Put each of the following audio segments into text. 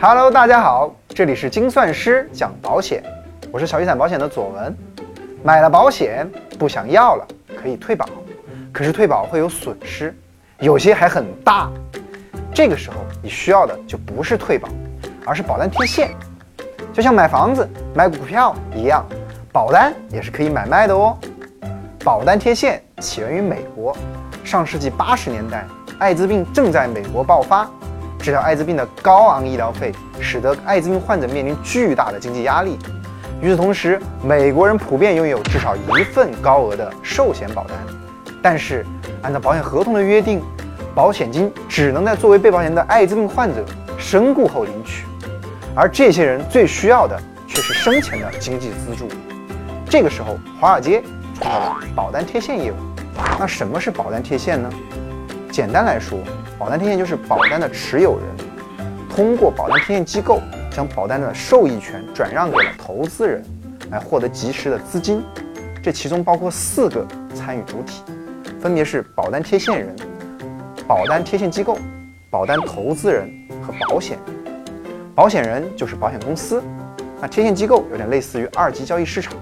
hello 大家好，这里是精算师讲保险，我是小雨伞保险的左文。买了保险不想要了可以退保，可是退保会有损失，有些还很大。这个时候你需要的就不是退保，而是保单贴现，就像买房子、买股票一样。保单也是可以买卖的哦。保单贴现起源于美国，上世纪八十年代，艾滋病正在美国爆发，治疗艾滋病的高昂医疗费使得艾滋病患者面临巨大的经济压力。与此同时，美国人普遍拥有至少一份高额的寿险保单，但是按照保险合同的约定，保险金只能在作为被保险的艾滋病患者身故后领取。而这些人最需要的却是生前的经济资助。这个时候，华尔街创造了保单贴现业务。那什么是保单贴现呢？简单来说，保单贴现就是保单的持有人通过保单贴现机构将保单的受益权转让给了投资人，来获得及时的资金。这其中包括四个参与主体，分别是保单贴现人、保单贴现机构、保单投资人和保险人。保险人就是保险公司，那贴现机构有点类似于二级交易市场。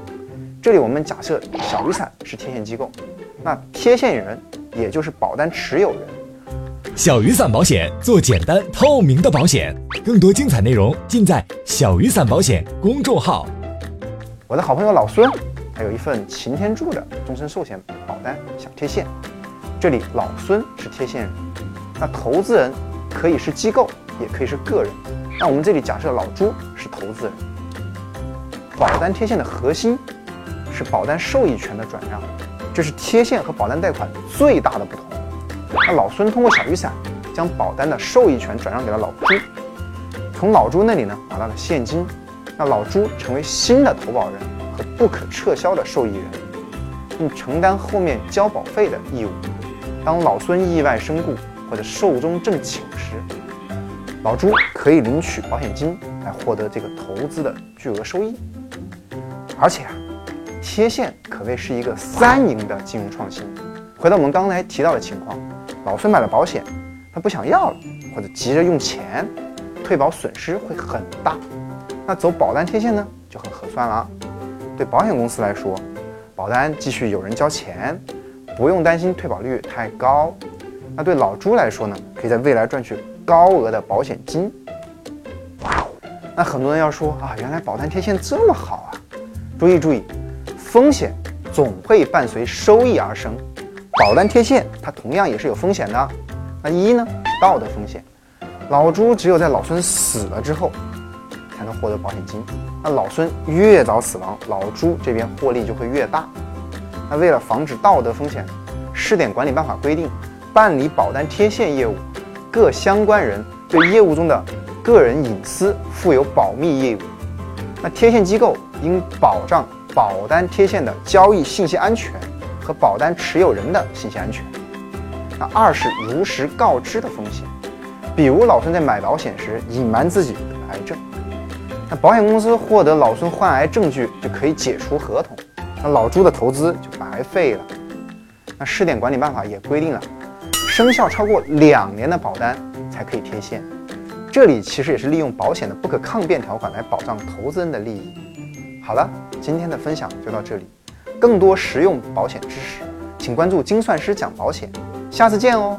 这里我们假设小雨伞是贴现机构，那贴现人也就是保单持有人。小雨伞保险做简单透明的保险，更多精彩内容尽在小雨伞保险公众号。我的好朋友老孙，他有一份擎天柱的终身寿险保单想贴现，这里老孙是贴现人，那投资人可以是机构，也可以是个人。那我们这里假设老朱是投资人，保单贴现的核心是保单受益权的转让，这是贴现和保单贷款最大的不同。那老孙通过小雨伞将保单的受益权转让给了老朱，从老朱那里呢拿到了现金，那老朱成为新的投保人和不可撤销的受益人，并承担后面交保费的义务。当老孙意外身故或者寿终正寝时，老朱可以领取保险金来获得这个投资的巨额收益，而且啊，贴现可谓是一个三赢的金融创新。回到我们刚才提到的情况，老孙买了保险，他不想要了，或者急着用钱，退保损失会很大。那走保单贴现呢，就很合算了。对保险公司来说，保单继续有人交钱，不用担心退保率太高。那对老朱来说呢，可以在未来赚取。高额的保险金，那很多人要说啊，原来保单贴现这么好啊！注意注意，风险总会伴随收益而生，保单贴现它同样也是有风险的。那一呢，道德风险，老朱只有在老孙死了之后才能获得保险金，那老孙越早死亡，老朱这边获利就会越大。那为了防止道德风险，试点管理办法规定，办理保单贴现业务。各相关人对业务中的个人隐私负有保密义务。那贴现机构应保障保单贴现的交易信息安全和保单持有人的信息安全。那二是如实告知的风险，比如老孙在买保险时隐瞒自己得癌症，那保险公司获得老孙患癌证据就可以解除合同，那老朱的投资就白费了。那试点管理办法也规定了。生效超过两年的保单才可以贴现，这里其实也是利用保险的不可抗辩条款来保障投资人的利益。好了，今天的分享就到这里，更多实用保险知识，请关注精算师讲保险，下次见哦。